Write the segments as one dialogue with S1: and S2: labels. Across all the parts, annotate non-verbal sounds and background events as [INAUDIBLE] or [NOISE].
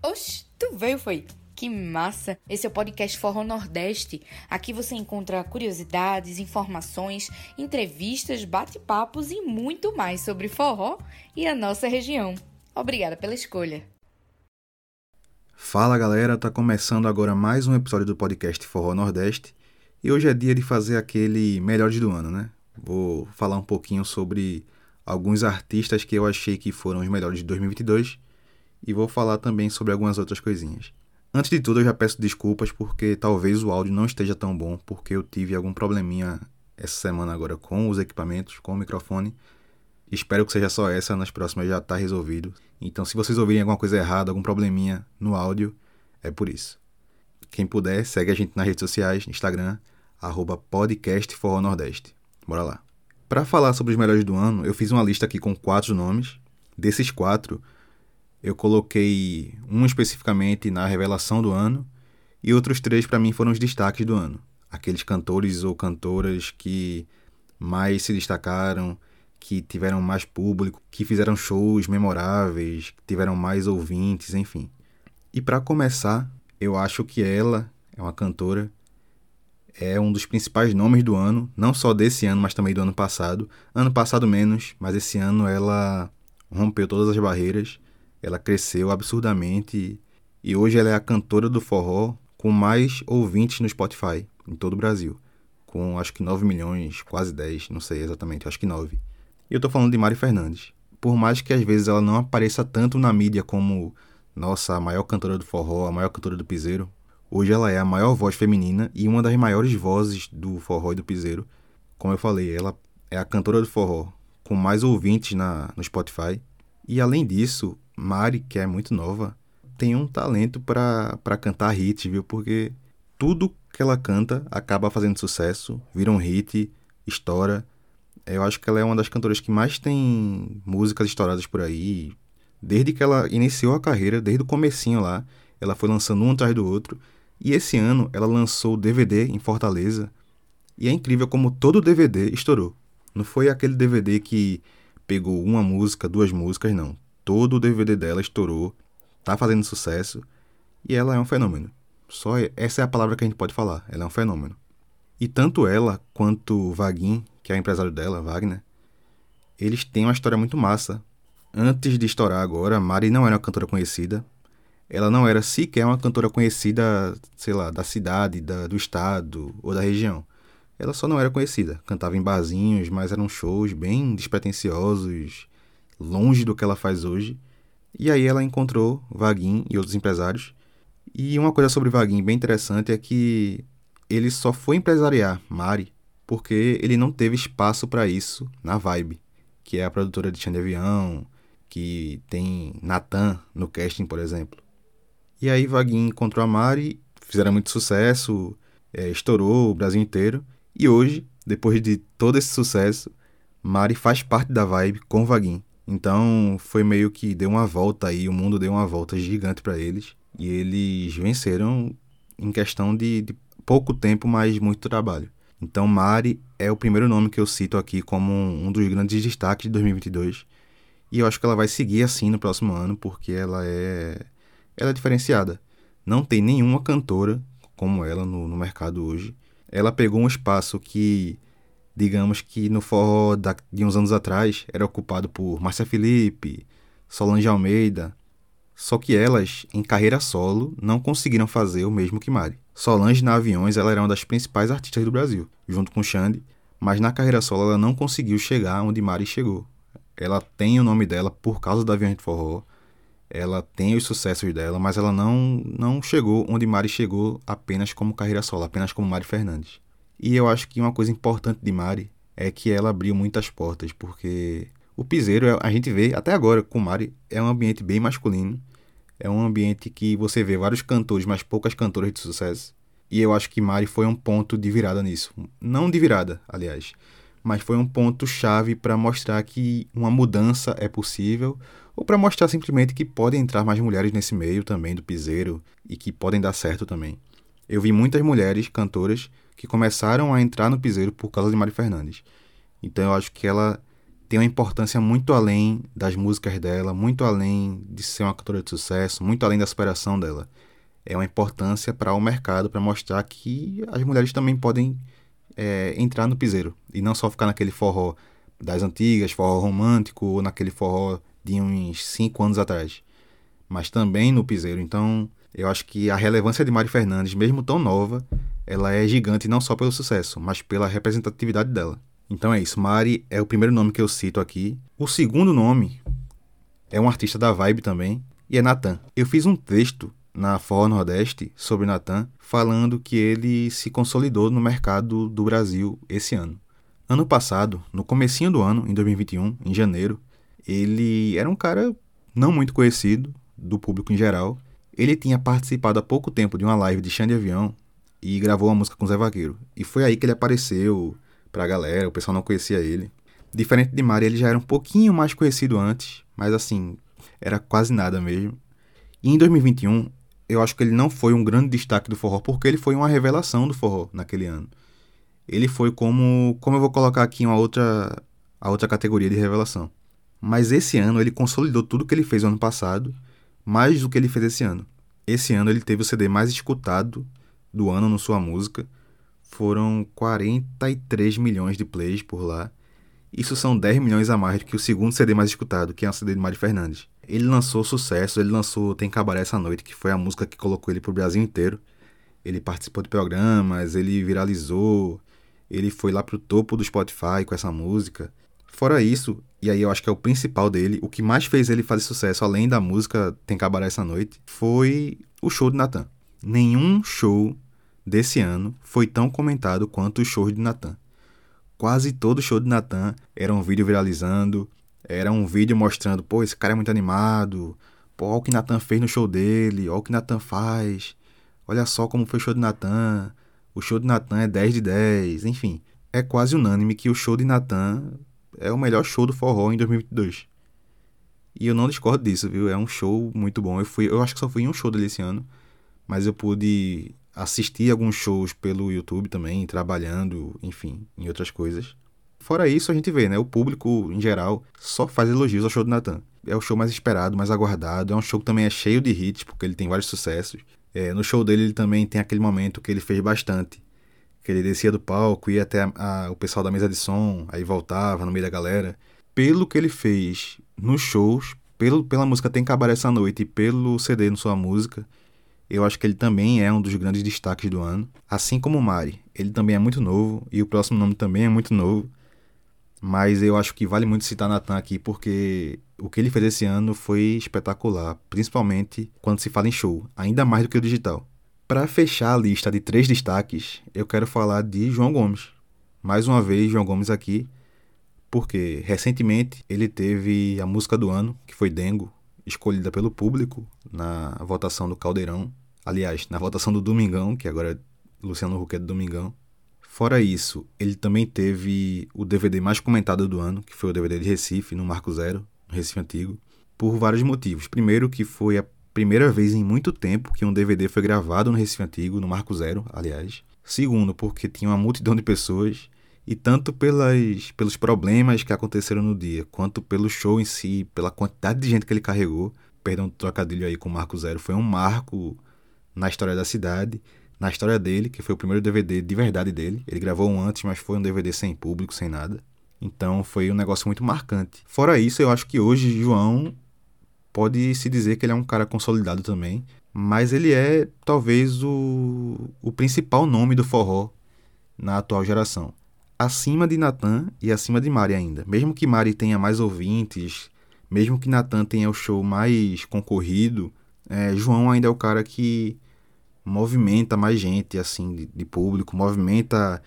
S1: Oxe, tu veio foi? Que massa! Esse é o podcast Forró Nordeste. Aqui você encontra curiosidades, informações, entrevistas, bate-papos e muito mais sobre forró e a nossa região. Obrigada pela escolha.
S2: Fala galera, tá começando agora mais um episódio do podcast Forró Nordeste e hoje é dia de fazer aquele melhores do ano, né? Vou falar um pouquinho sobre alguns artistas que eu achei que foram os melhores de 2022 e vou falar também sobre algumas outras coisinhas. Antes de tudo, eu já peço desculpas porque talvez o áudio não esteja tão bom, porque eu tive algum probleminha essa semana agora com os equipamentos, com o microfone. Espero que seja só essa, nas próximas já está resolvido. Então, se vocês ouvirem alguma coisa errada, algum probleminha no áudio, é por isso. Quem puder, segue a gente nas redes sociais, Instagram, arroba. Bora lá. Para falar sobre os melhores do ano, eu fiz uma lista aqui com quatro nomes. Desses quatro, eu coloquei um especificamente na revelação do ano e outros três para mim foram os destaques do ano. Aqueles cantores ou cantoras que mais se destacaram, que tiveram mais público, que fizeram shows memoráveis, que tiveram mais ouvintes, enfim. E para começar, eu acho que ela é uma cantora, é um dos principais nomes do ano, não só desse ano, mas também do ano passado. Ano passado menos, mas esse ano ela rompeu todas as barreiras ela cresceu absurdamente e hoje ela é a cantora do forró com mais ouvintes no Spotify em todo o Brasil, com acho que 9 milhões, quase 10, não sei exatamente, acho que 9. E eu tô falando de Mari Fernandes. Por mais que às vezes ela não apareça tanto na mídia como nossa, a maior cantora do forró, a maior cantora do piseiro, hoje ela é a maior voz feminina e uma das maiores vozes do forró e do piseiro. Como eu falei, ela é a cantora do forró com mais ouvintes na, no Spotify. E além disso, Mari, que é muito nova, tem um talento para cantar hit, viu? Porque tudo que ela canta acaba fazendo sucesso, vira um hit, estoura. Eu acho que ela é uma das cantoras que mais tem músicas estouradas por aí. Desde que ela iniciou a carreira, desde o comecinho lá, ela foi lançando um atrás do outro. E esse ano ela lançou o DVD em Fortaleza. E é incrível como todo DVD estourou. Não foi aquele DVD que pegou uma música, duas músicas, não todo o DVD dela estourou, tá fazendo sucesso e ela é um fenômeno. Só essa é a palavra que a gente pode falar, ela é um fenômeno. E tanto ela quanto o Vaguin, que é o empresário dela, Wagner, eles têm uma história muito massa. Antes de estourar agora, Mari não era uma cantora conhecida. Ela não era sequer uma cantora conhecida, sei lá, da cidade, da, do estado ou da região. Ela só não era conhecida. Cantava em barzinhos, mas eram shows bem despretensiosos, longe do que ela faz hoje. E aí ela encontrou Vaguin e outros empresários. E uma coisa sobre Vaguin bem interessante é que ele só foi empresariar Mari porque ele não teve espaço para isso na Vibe, que é a produtora de Avião, que tem Natan no casting, por exemplo. E aí Vaguin encontrou a Mari, fizeram muito sucesso, é, estourou o Brasil inteiro. E hoje, depois de todo esse sucesso, Mari faz parte da Vibe com Vaguin. Então foi meio que deu uma volta aí, o mundo deu uma volta gigante para eles. E eles venceram em questão de, de, pouco tempo, mas muito trabalho. Então Mari é o primeiro nome que eu cito aqui como um dos grandes destaques de 2022. E eu acho que ela vai seguir assim no próximo ano, porque ela é, ela é diferenciada. Não tem nenhuma cantora como ela no, no mercado hoje. Ela pegou um espaço que digamos que no forró de uns anos atrás era ocupado por Márcia Felipe, Solange Almeida, só que elas, em carreira solo, não conseguiram fazer o mesmo que Mari. Solange na Aviões ela era uma das principais artistas do Brasil, junto com Xande, mas na carreira solo ela não conseguiu chegar onde Mari chegou. Ela tem o nome dela por causa da Aviões de Forró, ela tem os sucessos dela, mas ela não, não chegou onde Mari chegou apenas como carreira solo, apenas como Mari Fernandes. E eu acho que uma coisa importante de Mari é que ela abriu muitas portas, porque o piseiro, é, a gente vê até agora com Mari, é um ambiente bem masculino. É um ambiente que você vê vários cantores, mas poucas cantoras de sucesso. E eu acho que Mari foi um ponto de virada nisso. Não de virada, aliás, mas foi um ponto chave para mostrar que uma mudança é possível, ou para mostrar simplesmente que podem entrar mais mulheres nesse meio também do piseiro e que podem dar certo também. Eu vi muitas mulheres cantoras que começaram a entrar no piseiro por causa de Mari Fernandes. Então eu acho que ela tem uma importância muito além das músicas dela, muito além de ser uma cantora de sucesso, muito além da superação dela. É uma importância para o mercado, para mostrar que as mulheres também podem é, entrar no piseiro e não só ficar naquele forró das antigas, forró romântico, ou naquele forró de uns 5 anos atrás, mas também no piseiro. Então, eu acho que a relevância de Mari Fernandes, mesmo tão nova, ela é gigante não só pelo sucesso, mas pela representatividade dela. Então é isso, Mari é o primeiro nome que eu cito aqui. O segundo nome é um artista da vibe também, e é Natan. Eu fiz um texto na Forró Nordeste sobre Natan, falando que ele se consolidou no mercado do Brasil esse ano. Ano passado, no comecinho do ano, em 2021, em janeiro, ele era um cara não muito conhecido do público em geral. Ele tinha participado há pouco tempo de uma live de Xande Avião e gravou uma música com Zé Vaqueiro. E foi aí que ele apareceu pra galera, o pessoal não conhecia ele. Diferente de Mari, ele já era um pouquinho mais conhecido antes, mas assim, era quase nada mesmo. E em 2021, eu acho que ele não foi um grande destaque do forró, porque ele foi uma revelação do forró naquele ano. Ele foi como, como eu vou colocar aqui uma outra, a outra categoria de revelação. Mas esse ano ele consolidou tudo que ele fez no ano passado, mais do que ele fez esse ano. Esse ano ele teve o CD mais escutado do ano no sua música, foram 43 milhões de plays por lá. Isso são 10 milhões a mais do que o segundo CD mais escutado, que é o CD de Mari Fernandes. Ele lançou sucesso, ele lançou Tem Cabaré Essa Noite, que foi a música que colocou ele pro Brasil inteiro. Ele participou de programas, ele viralizou, ele foi lá pro topo do Spotify com essa música. Fora isso, e aí eu acho que é o principal dele, o que mais fez ele fazer sucesso, além da música Tem Cabaré Essa Noite, foi o show de Natan. Nenhum show desse ano foi tão comentado quanto o show de Natan. Quase todo show de Natan era um vídeo viralizando, era um vídeo mostrando, pô, esse cara é muito animado, pô, olha o que Natan fez no show dele, olha o que Natan faz, olha só como foi o show de Natan, o show de Natan é 10 de 10, enfim. É quase unânime que o show de Natan é o melhor show do forró em 2022. E eu não discordo disso, viu? É um show muito bom. Eu fui, eu acho que só fui em um show dele esse ano, mas eu pude assisti alguns shows pelo YouTube também, trabalhando, enfim, em outras coisas. Fora isso, a gente vê, né? O público, em geral, só faz elogios ao show do Natan. É o show mais esperado, mais aguardado. É um show que também é cheio de hits, porque ele tem vários sucessos. É, no show dele, ele também tem aquele momento que ele fez bastante. Que ele descia do palco, ia até a, a, o pessoal da mesa de som, aí voltava no meio da galera. Pelo que ele fez nos shows, pelo, pela música Tem Cabaré Essa Noite e pelo CD no Sua Música, eu acho que ele também é um dos grandes destaques do ano. Assim como o Mari, ele também é muito novo e o próximo nome também é muito novo. Mas eu acho que vale muito citar Natan aqui porque o que ele fez esse ano foi espetacular, principalmente quando se fala em show, ainda mais do que o digital. Para fechar a lista de três destaques, eu quero falar de João Gomes. Mais uma vez, João Gomes aqui, porque recentemente ele teve a música do ano, que foi Dengo, escolhida pelo público na votação do Caldeirão. Aliás, na votação do Domingão, que agora é Luciano Huck é do Domingão. Fora isso, ele também teve o DVD mais comentado do ano, que foi o DVD de Recife, no Marco Zero, no Recife Antigo, por vários motivos. Primeiro, que foi a primeira vez em muito tempo que um DVD foi gravado no Recife Antigo, no Marco Zero, aliás. Segundo, porque tinha uma multidão de pessoas e tanto pelas, pelos problemas que aconteceram no dia, quanto pelo show em si, pela quantidade de gente que ele carregou. Perdão o trocadilho aí com o Marco Zero, foi um marco na história da cidade, na história dele, que foi o primeiro DVD de verdade dele. Ele gravou um antes, mas foi um DVD sem público, sem nada. Então foi um negócio muito marcante. Fora isso, eu acho que hoje João pode se dizer que ele é um cara consolidado também, mas ele é talvez o, o principal nome do forró na atual geração acima de Natan e acima de Mari ainda. Mesmo que Mari tenha mais ouvintes, mesmo que Natan tenha o show mais concorrido, é, João ainda é o cara que movimenta mais gente, assim, de, de público, movimenta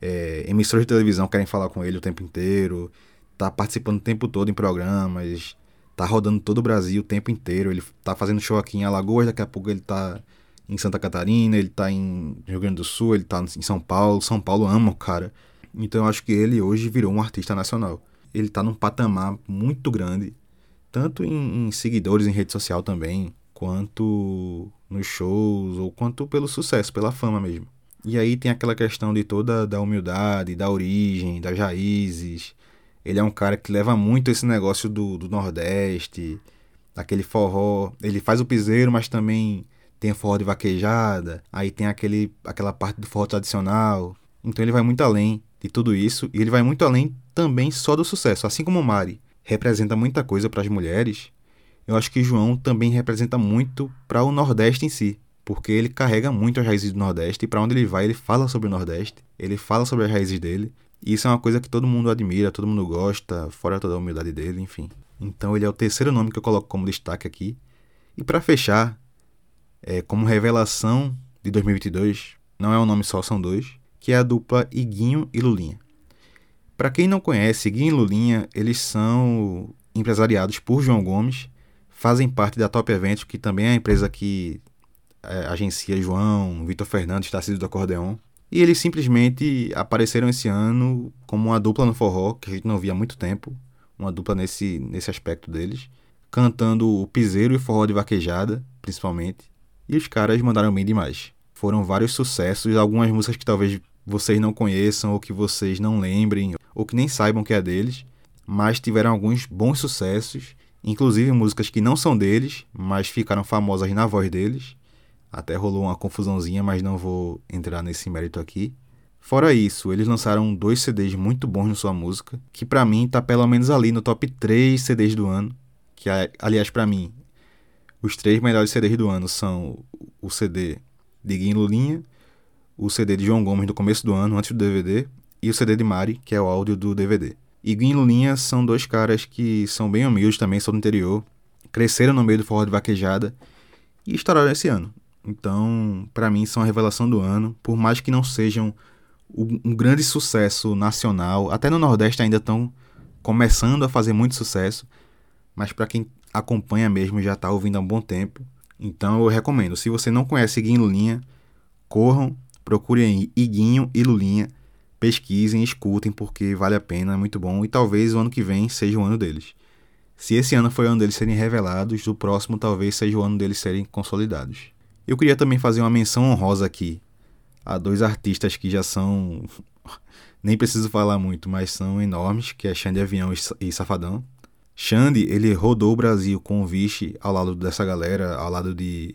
S2: é, emissoras de televisão querem falar com ele o tempo inteiro, tá participando o tempo todo em programas, tá rodando todo o Brasil o tempo inteiro, ele tá fazendo show aqui em Alagoas, daqui a pouco ele tá em Santa Catarina, ele tá em Rio Grande do Sul, ele tá em São Paulo, São Paulo ama o cara. Então eu acho que ele hoje virou um artista nacional. Ele está num patamar muito grande, tanto em, em, seguidores em rede social também, quanto nos shows, ou quanto pelo sucesso, pela fama mesmo. E aí tem aquela questão de toda da humildade, da origem, das raízes, Ele é um cara que leva muito esse negócio do, do Nordeste, aquele forró. Ele faz o piseiro, mas também tem forró de vaquejada. Aí tem aquele, aquela parte do forró tradicional. Então ele vai muito além de tudo isso. E ele vai muito além também só do sucesso. Assim como Mari representa muita coisa para as mulheres, eu acho que João também representa muito para o Nordeste em si. Porque ele carrega muito as raízes do Nordeste e para onde ele vai ele fala sobre o Nordeste, ele fala sobre as raízes dele. E isso é uma coisa que todo mundo admira, todo mundo gosta, fora toda a humildade dele, enfim. Então ele é o terceiro nome que eu coloco como destaque aqui. E para fechar, é, como revelação de 2022, não é um nome só, são dois, que é a dupla Iguinho e Lulinha. Para quem não conhece, Iguinho e Lulinha, eles são empresariados por João Gomes, fazem parte da Top Eventos, que também é a empresa que é, agencia João, Vitor Fernandes, Tarcísio do Acordeon. E eles simplesmente apareceram esse ano como uma dupla no forró, que a gente não via há muito tempo, uma dupla nesse, nesse aspecto deles, cantando o piseiro e forró de vaquejada, principalmente. E os caras mandaram bem demais. Foram vários sucessos, algumas músicas que talvez vocês não conheçam ou que vocês não lembrem ou que nem saibam que é deles, mas tiveram alguns bons sucessos, inclusive músicas que não são deles, mas ficaram famosas na voz deles. Até rolou uma confusãozinha, mas não vou entrar nesse mérito aqui. Fora isso, eles lançaram dois CDs muito bons na sua música, que para mim tá pelo menos ali no top 3 CDs do ano, que aliás para mim os três melhores CDs do ano são o CD de Guim Lulinha, o CD de João Gomes do começo do ano, antes do DVD, e o CD de Mari, que é o áudio do DVD. E Guim Lulinha são dois caras que são bem humildes também, são do interior, cresceram no meio do forró de vaquejada e estouraram esse ano. Então, para mim, são a revelação do ano. Por mais que não sejam um grande sucesso nacional, até no Nordeste ainda estão começando a fazer muito sucesso, mas para quem acompanha mesmo já está ouvindo há um bom tempo. Então eu recomendo. Se você não conhece e Lulinha, corram, procurem Iguinho e Lulinha, pesquisem, escutem, porque vale a pena, é muito bom. E talvez o ano que vem seja o ano deles. Se esse ano foi o ano deles serem revelados, o próximo talvez seja o ano deles serem consolidados. Eu queria também fazer uma menção honrosa aqui a dois artistas que já são. [LAUGHS] Nem preciso falar muito, mas são enormes, que é Xande Avião e Safadão. Xande, ele rodou o Brasil com o Vixe ao lado dessa galera, ao lado de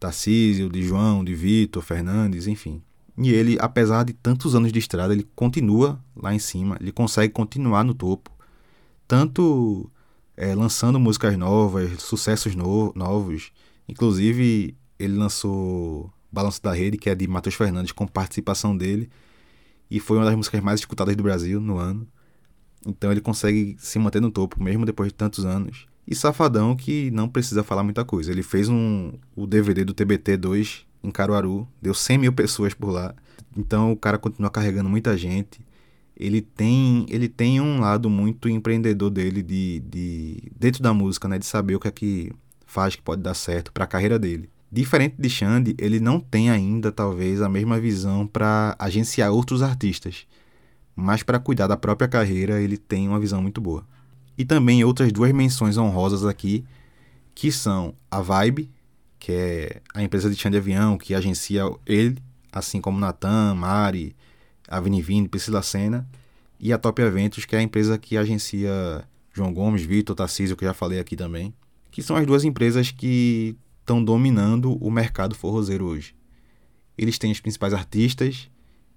S2: Tarcísio, de João, de Vitor, Fernandes, enfim. E ele, apesar de tantos anos de estrada, ele continua lá em cima, ele consegue continuar no topo. Tanto é, lançando músicas novas, sucessos no novos. Inclusive, ele lançou Balanço da Rede, que é de Matheus Fernandes, com participação dele. E foi uma das músicas mais escutadas do Brasil no ano. Então ele consegue se manter no topo, mesmo depois de tantos anos. E Safadão, que não precisa falar muita coisa. Ele fez um, o DVD do TBT 2 em Caruaru, deu 100 mil pessoas por lá. Então o cara continua carregando muita gente. Ele tem, ele tem um lado muito empreendedor dele de, de dentro da música, né, de saber o que é que faz que pode dar certo para a carreira dele. Diferente de Xande, ele não tem ainda, talvez, a mesma visão para agenciar outros artistas, mas para cuidar da própria carreira, ele tem uma visão muito boa. E também outras duas menções honrosas aqui, que são a Vibe, que é a empresa de Xande Avião, que agencia ele, assim como Natan, Mari, Avenivine, Priscila Senna, e a Top Eventos, que é a empresa que agencia João Gomes, Vitor, Tarcísio, que eu já falei aqui também, que são as duas empresas que estão dominando o mercado forrozeiro hoje. Eles têm os principais artistas,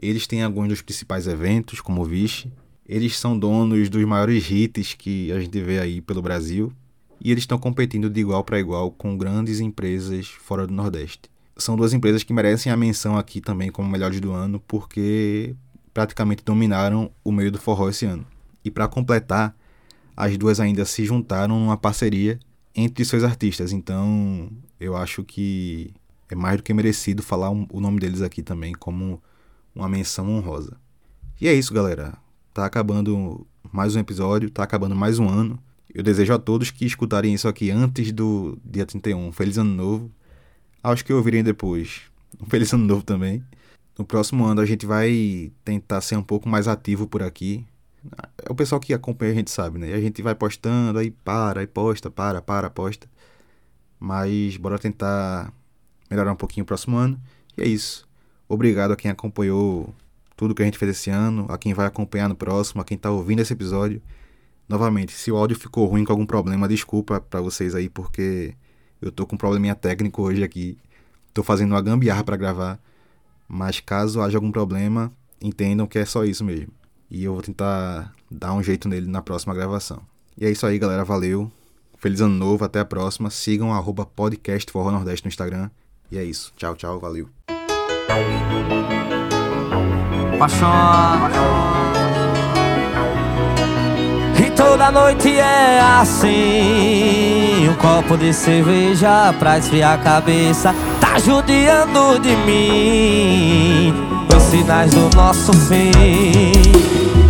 S2: eles têm alguns dos principais eventos, como o Vixe, eles são donos dos maiores hits que a gente vê aí pelo Brasil, e eles estão competindo de igual para igual com grandes empresas fora do Nordeste. São duas empresas que merecem a menção aqui também como melhores do ano, porque praticamente dominaram o meio do forró esse ano. E para completar, as duas ainda se juntaram numa parceria entre seus artistas. Então, eu acho que é mais do que merecido falar o nome deles aqui também como uma menção honrosa. E é isso, galera. Tá acabando mais um episódio, tá acabando mais um ano. Eu desejo a todos que escutarem isso aqui antes do dia 31. Feliz ano novo. Aos que ouvirem depois, um feliz ano novo também. No próximo ano a gente vai tentar ser um pouco mais ativo por aqui. É o pessoal que acompanha a gente sabe, né? A gente vai postando, aí para, aí posta, para, para, posta. Mas bora tentar melhorar um pouquinho o próximo ano. E é isso. Obrigado a quem acompanhou tudo que a gente fez esse ano, a quem vai acompanhar no próximo, a quem está ouvindo esse episódio. Novamente, se o áudio ficou ruim com algum problema, desculpa para vocês aí, porque eu tô com um probleminha técnico hoje aqui. Tô fazendo uma gambiarra para gravar, mas caso haja algum problema, entendam que é só isso mesmo. E eu vou tentar dar um jeito nele na próxima gravação. E é isso aí, galera. Valeu. Feliz ano novo. Até a próxima. Sigam o podcast Forró Nordeste no Instagram. E é isso. Tchau, tchau. Valeu.
S3: Paixão. E toda noite é assim. Um copo de cerveja pra esfriar a cabeça. Tá judiando de mim. Os sinais do nosso fim.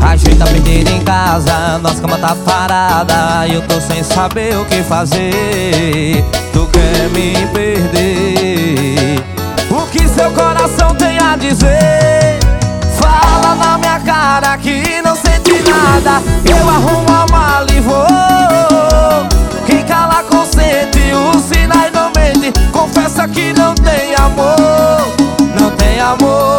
S3: A penteira em casa, nossa cama tá parada. E eu tô sem saber o que fazer. Tu quer me perder? O que seu coração tem a dizer? Eu arrumo a mala e vou. Quem cala consente, os sinais não mente. Confessa que Não tem amor Não tem amor